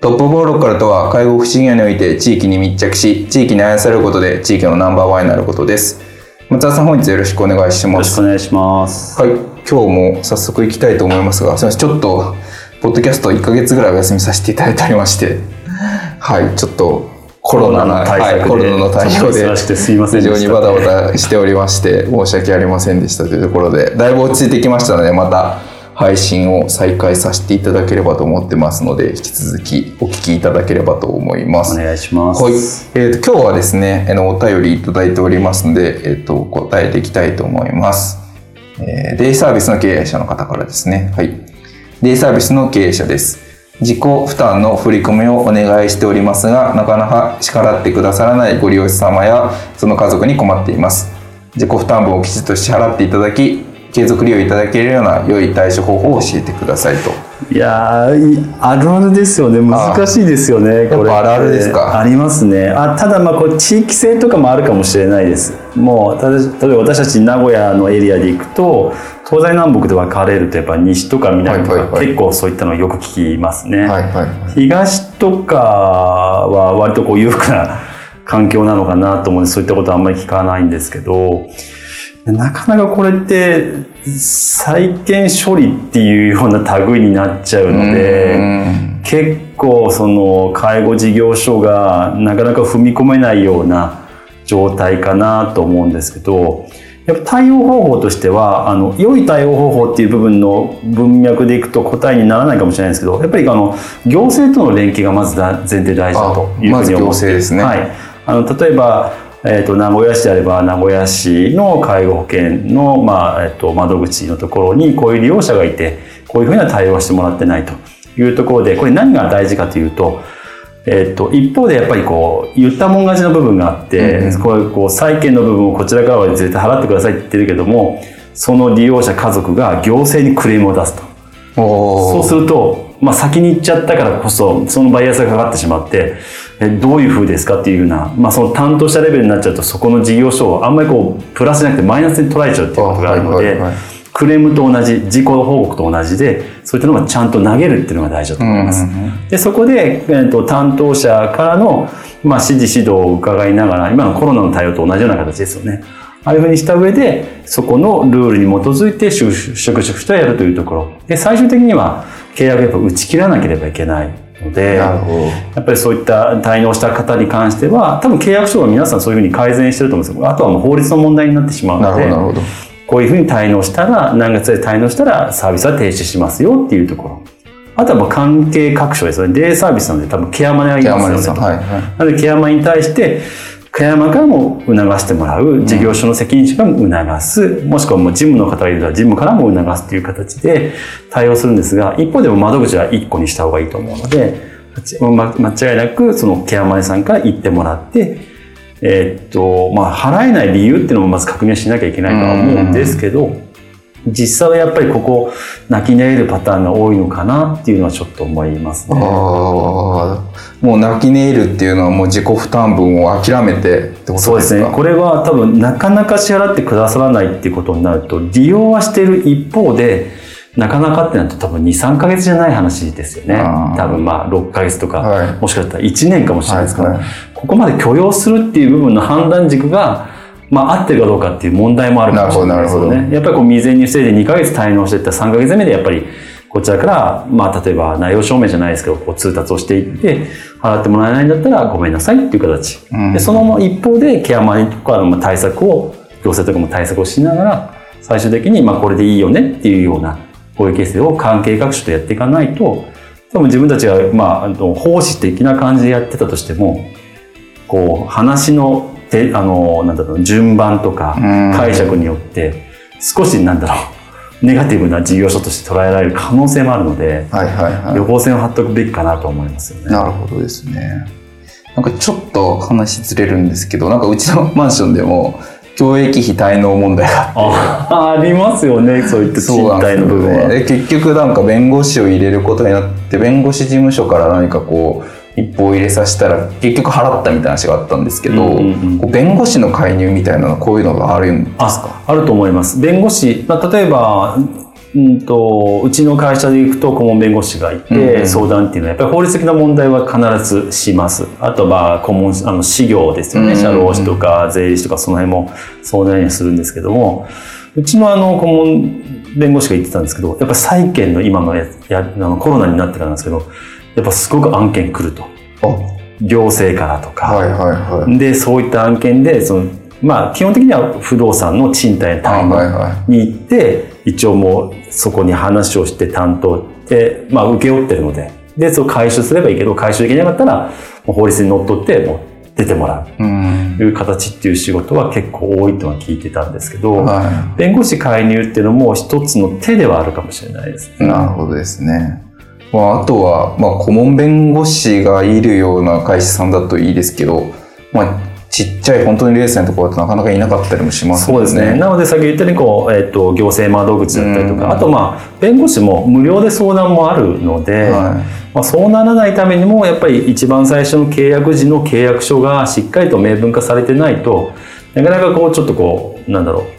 トップオブローカルとは介護福祉業において地域に密着し地域に愛されることで地域のナンバーワンになることです。松田さん本日よろしくお願いします。よろしくお願いします。はい。今日も早速行きたいと思いますがすみません。ちょっとポッドキャスト1か月ぐらいお休みさせていただいておりまして。はい。ちょっとコロナのはい、コロナの対応で非常にバタバタしておりまして申し訳ありませんでしたというところでだいぶ落ち着いてきましたのでまた配信を再開させていただければと思ってますので引き続きお聞きいただければと思います。お願いします。はい、えーと、今日はですねあのお便りいただいておりますので、えーと、答えていきたいと思います、えー、デイサービスの経営者の方からですね。はい。デイサービスの経営者です。自己負担の振り込みをお願いしておりますが、なかなか支払ってくださらないご利用者様やその家族に困っています。自己負担分をきちっと支払っていただき、継続利用いただけるような良い対処方法を教えてくださいと。いやあるあるですよね。難しいですよねこれ。あるあるですか？ありますね。あただまあこれ地域性とかもあるかもしれないです。もう例えば私たち名古屋のエリアで行くと東西南北で分かれるとやっぱ西とか南とか結構そういったのよく聞きますね、はいはいはい、東とかは割とこう裕福な環境なのかなと思うんでそういったことはあんまり聞かないんですけどなかなかこれって債権処理っていうような類になっちゃうので結構その介護事業所がなかなか踏み込めないような状態かなと思うんですけどやっぱ対応方法としてはあの良い対応方法っていう部分の文脈でいくと答えにならないかもしれないですけどやっぱりあの行政との連携がまず前提大事だというふうに思ってですね、はい、あの例えばえーと、名古屋市であれば名古屋市の介護保険の、まあえーと、窓口のところにこういう利用者がいてこういうふうな対応をしてもらってないと。いうところでこれ何が大事かというと,、えーと、一方でやっぱりこう言ったもん勝ちの部分があって、うん、こういうこう債権の部分をこちら側は絶対払ってくださいって言ってるけどもその利用者家族が行政にクレームを出すと。そうするとまあ、先に行っちゃったからこそそのバイアスがかかってしまってえどういうふうですかっていうような、まあ、その担当したレベルになっちゃうとそこの事業所をあんまりこうプラスじゃなくてマイナスに捉えちゃうっていうことがあるので、クレームと同じ自己報告と同じでそういったのがちゃんと投げるっていうのが大事だと思います。でそこで、えーと、担当者からの、まあ、指示指導を伺いながら今のコロナの対応と同じような形ですよね。ああいうふうにした上で、そこのルールに基づいて粛々とやるというところ。で、最終的には契約やっぱ打ち切らなければいけないので、やっぱりそういった滞納した方に関しては、多分契約書が皆さんそういうふうに改善してると思うんですよ。あとはもう法律の問題になってしまうので、こういうふうに滞納したら、何月で滞納したらサービスは停止しますよっていうところ。あとはもう関係各所ですよね。デイサービスなので多分ケアマネがいますよね。はいはい、なのでケアマネに対して、ケアマからも促してもらう、事業所の責任者も促す、もしくはもう事務の方がいるら事務からも促すという形で対応するんですが、一方でも窓口は1個にした方がいいと思うので、間違いなくそのケアマネさんから言ってもらって、えー、っと、まあ、払えない理由っていうのもまず確認しなきゃいけないとは思うんですけど、実際はやっぱりここ泣き寝入るパターンが多いのかなっていうのはちょっと思いますね。もう泣き寝入るっていうのはもう自己負担分を諦めてってことですか？そうですね。これは多分なかなか支払ってくださらないっていうことになると利用はしている一方でなかなかってなると多分2、3か月じゃない話ですよね。多分まあ6か月とか、はい、もしかしたら1年かもしれないですから、はいはい、ここまで許容するっていう部分の判断軸がまあ、合ってるかどうかっていう問題もあるかもしれないですよね。やっぱりこう未然に防いで2ヶ月滞納していったら3ヶ月目でやっぱりこちらから、まあ、例えば内容証明じゃないですけど、こう通達をしていって、払ってもらえないんだったらごめんなさいっていう形。うんで、その一方でケアマネとかの対策を、行政とかも対策をしながら、最終的に、まあ、これでいいよねっていうような合意形成を関係各所とやっていかないと、多分自分たちが、まあ、あの奉仕的な感じでやってたとしても、こう、話の、てあの、なんだろう、順番とかうん解釈によって、少し、なんだろう、ネガティブな事業所として捉えられる可能性もあるので、はいはいはい。予防線を張っておくべきかなと思いますよね。なるほどですね。なんかちょっと話ずれるんですけど、なんかうちのマンションでも、教育費滞納問題がああありますよね、そういった賃貸の部分は。ね。で結局なんか弁護士を入れることになって、弁護士事務所から何かこう、一報を入れさせたら、結局払ったみたいな話があったんですけど、うんうん弁護士の介入みたいなの、こういうのがあるんですか？ああると思います。弁護士、まあ、例えば、うんと、うちの会社で行くと顧問弁護士がいて、相談っていうのはやっぱり法律的な問題は必ずします。あとは顧問、あの、事業ですよね。社労士とか税理士とかその辺も相談にするんですけども、うちのあの顧問弁護士が言ってたんですけど、やっぱ債権の今のややあのコロナになってからなんですけど、やっぱすごく案件来ると。あ、行政からとか。はいはいはい。で、そういった案件で、その、まあ、基本的には不動産の賃貸あ単位はいはに行って、一応もうそこに話をして担当で、まあ、請け負ってるので、で、そう回収すればいいけど、回収できなかったら、法律にのっとって、もう出てもらうい。うん。という形っていう仕事は結構多いとは聞いてたんですけど、は弁護士介入っていうのも一つの手ではあるかもしれないですい。ね。なるほどですね。まあ、あとは、まあ、顧問弁護士がいるような会社さんだといいですけど、まあ、ちっちゃい本当にレースのところだとなかなかいなかったりもしますそうですね。なので、先言ったように、こう、えっ、と、行政窓口だったりとうん。か、あと、まあ、弁護士も無料で相談もあるので、はまあ、そうならないためにも、やっぱり一番最初の契約時の契約書がしっかりと明文化されてないと、なかなかこう、ちょっとこう、なんだろう、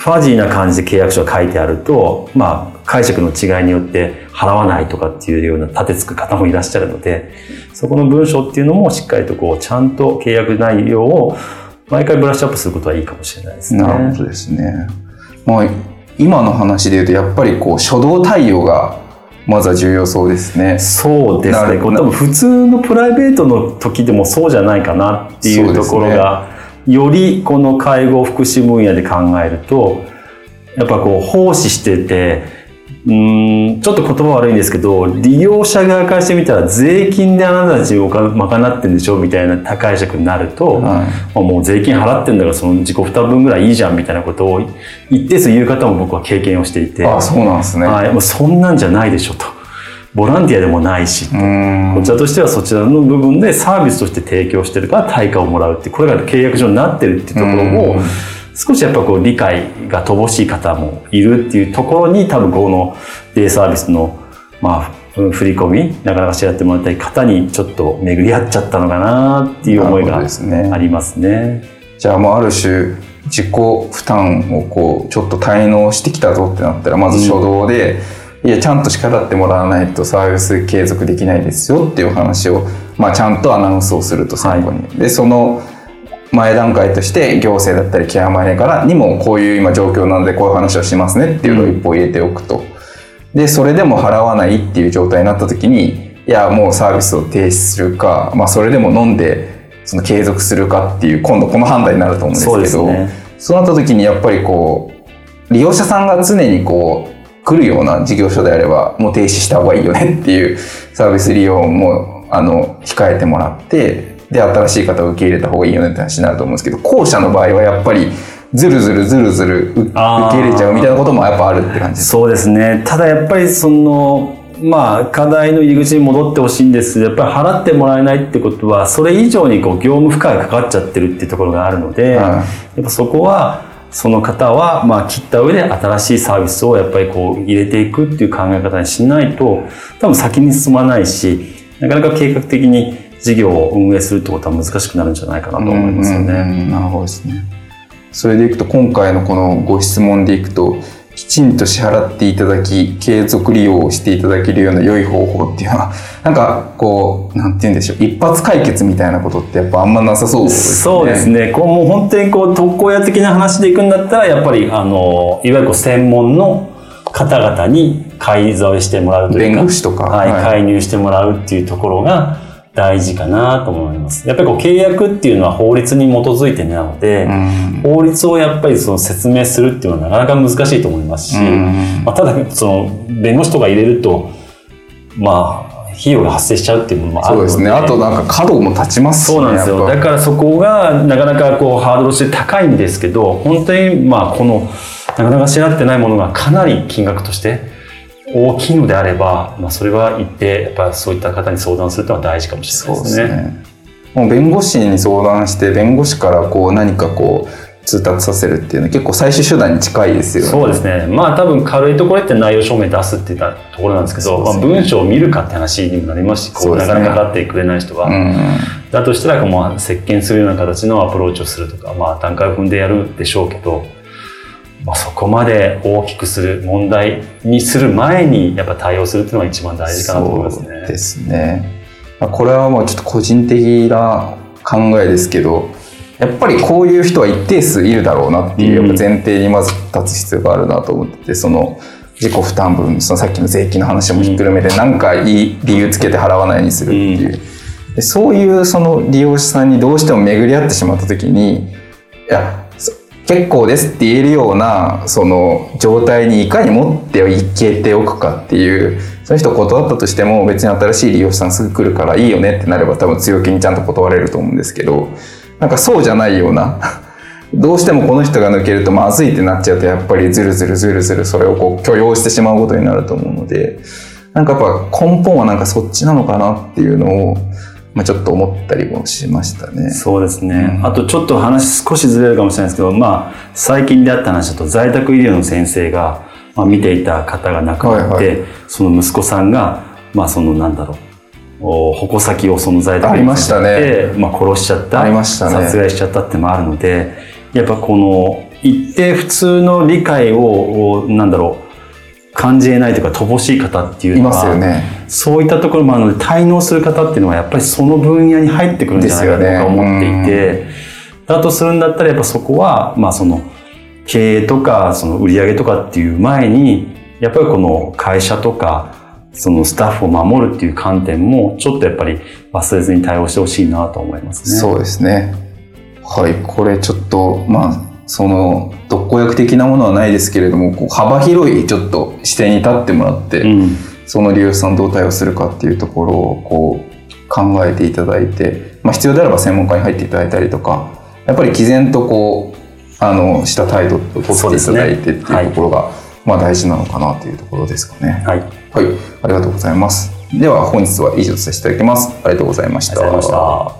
ファジーな感じで契約書が書いてあると、まあ、解釈の違いによって払わないとかっていうような立てつく方もいらっしゃるので、そこの文章っていうのもしっかりとこう、ちゃんと契約内容を毎回ブラッシュアップすることはいいかもしれないですい。ね。なるほどですね。まあ、今の話で言うと、やっぱりこう、初動対応が、まずは重要そうですね。そうですね。多分普通のプライベートの時でもそうじゃないかなっていうところが、よりこの介護福祉分野で考えると、やっぱこう奉仕してて、うーんちょっと言葉悪いんですけど、利用者側からしてみたら税金であなたたちを賄ってんでしょみたいな高い尺になると、はいまあもう税金払ってんだからその自己負担分ぐらいいいじゃんみたいなことを一定数言う方も僕は経験をしていて、あそうなんですね。はい、もうそんなんじゃないでしょと。ボランティアでもないし。こちらとしてはそちらの部分でサービスとして提供してるから対価をもらうって、これが契約上になってるっていうところをうん、少しやっぱこう理解が乏しい方もいるっていうところに多分このデイサービスの、まあ、振り込み、なかなかしやってもらいたい方にちょっと巡り合っちゃったのかなっていう思いがありますね。じゃあ、まあ、ある種、自己負担をこう、ちょっと滞納してきたぞってなったら、まず初動で、いや、ちゃんと支払ってもらわないとサービス継続できないですよっていう話を、まあ、ちゃんとアナウンスをすると最後に。で、その前段階として、行政だったりケアマネからにも、こういう今状況なので、こういう話をしますねっていうのを一歩入れておくと。で、それでも払わないっていう状態になった時に、いや、もうサービスを停止するか、まあ、それでも飲んで、その継続するかっていう、今度この判断になると思うんですけど、そうねそうなった時にやっぱりこう、利用者さんが常にこう、来るような事業所であれば、もう停止した方がいいよねっていうサービス利用も、あの、控えてもらって、で、新しい方を受け入れた方がいいよねって話になると思うんですけど、後者の場合はやっぱり、ずるずるずるずるう受け入れちゃうみたいなこともやっぱあるって感じです。そうですね。ただやっぱりその、まあ、課題の入り口に戻ってほしいんですやっぱり払ってもらえないってことは、それ以上にこう業務負荷がかかっちゃってるっていうところがあるので、はいやっぱそこは、その方は、まあ、切った上で新しいサービスをやっぱりこう入れていくっていう考え方にしないと、多分先に進まないし、なかなか計画的に事業を運営するってことは難しくなるんじゃないかなと思いますよね。なるほどですね。それでいくと今回のこのご質問でいくとちんと支払っていただき継続利用をしていただけるような良い方法っていうのはなんかこうなんて言うんでしょう一発解決みたいなことってやっぱあんまなさそうですね。そうですね。こうもう本当にこう特効薬的な話でいくんだったら、やっぱりあのいわゆるこう専門の方々に介在してもらうというか弁護士とかはいはい介入してもらうっていうところが大事かなと思います。やっぱりこう契約っていうのは法律に基づいてなので、うん法律をやっぱりその説明するっていうのはなかなか難しいと思いますし、うんまあ、ただその弁護士とか入れるとまあ費用が発生しちゃうっていうのもあるのでそうですね。あとなんか角も立ちますしね。そうなんですよ。だからそこがなかなかこうハードルとして高いんですけど、本当にまあこのなかなか知られてないものがかなり金額として大きいのであれば、まあそれは言ってやっぱそういった方に相談するのは大事かもしれないですね。すね。もう弁護士に相談して弁護士からこう何かこう通達させるっていうのは結構最終手段に近いですよね。そうですね。まあ多分軽いところって内容証明出すっていったところなんですけど、まあ文章を見るかって話にもなりますし、こそうなかなか立ってくれない人は。うん。だとしたら、まあ、接見するような形のアプローチをするとか、まあ、段階を踏んでやるでしょうけど、まあ、そこまで大きくする、問題にする前に、やっぱ対応するっていうのが一番大事かなと思いますそうね。ですね。まあこれはもうちょっと個人的な考えですけど、やっぱりこういう人は一定数いるだろうなっていう、うんやっぱ前提にまず立つ必要があるなと思ってて、その自己負担分、そのさっきの税金の話もひっくるめて、なんかいい理由つけて払わないにするっていう。でそういうその利用者さんにどうしても巡り合ってしまった時に、いや、そ結構ですって言えるようなその状態にいかに持っていけておくかっていうその人断ったとしても別に新しい利用者さんすぐ来るからいいよねってなれば多分強気にちゃんと断れると思うんですけどなんかそうじゃないようなどうしてもこの人が抜けるとまずいってなっちゃうとやっぱりずるずるずるずるそれをこう許容してしまうことになると思うのでなんかやっぱ根本はなんかそっちなのかなっていうのを、まあ、ちょっと思ったりもしましたね。そうですね、うん。あとちょっと話少しずれるかもしれないですけど、まあ、最近であった話だと在宅医療の先生が、まあ、見ていた方が亡くなって、はいその息子さんが、まあ、そのなんだろうお矛先をその在宅ありましたね。で、まあ、殺しちゃったね。殺害しちゃったってのもあるのでやっぱこの一定普通の理解をおなんだろう感じえないというか乏しい方っていういのはますよね。そういったところもあるので、滞納する方っていうのはやっぱりその分野に入ってくるんじゃないかと僕は思っていて、だとするんだったらやっぱそこは、まあその経営とかその売上とかっていう前に、やっぱりこの会社とか、そのスタッフを守るっていう観点もちょっとやっぱり忘れずに対応してほしいなと思いますね。そうですね。はい、これちょっと、まあ、その、特効薬的なものはないですけれども、こう幅広いちょっと視点に立ってもらって、うん。その利用者さんどう対応するかっていうところをこう考えていただいて、まあ、必要であれば専門家に入っていただいたりとか、やっぱり毅然とこう、あの、した態度を取っていただいてっていうところが、まあ大事なのかなというところですかね。はい。ありはい、ありがとうございます。では本日は以上とさせていただきます。ありがとうございました。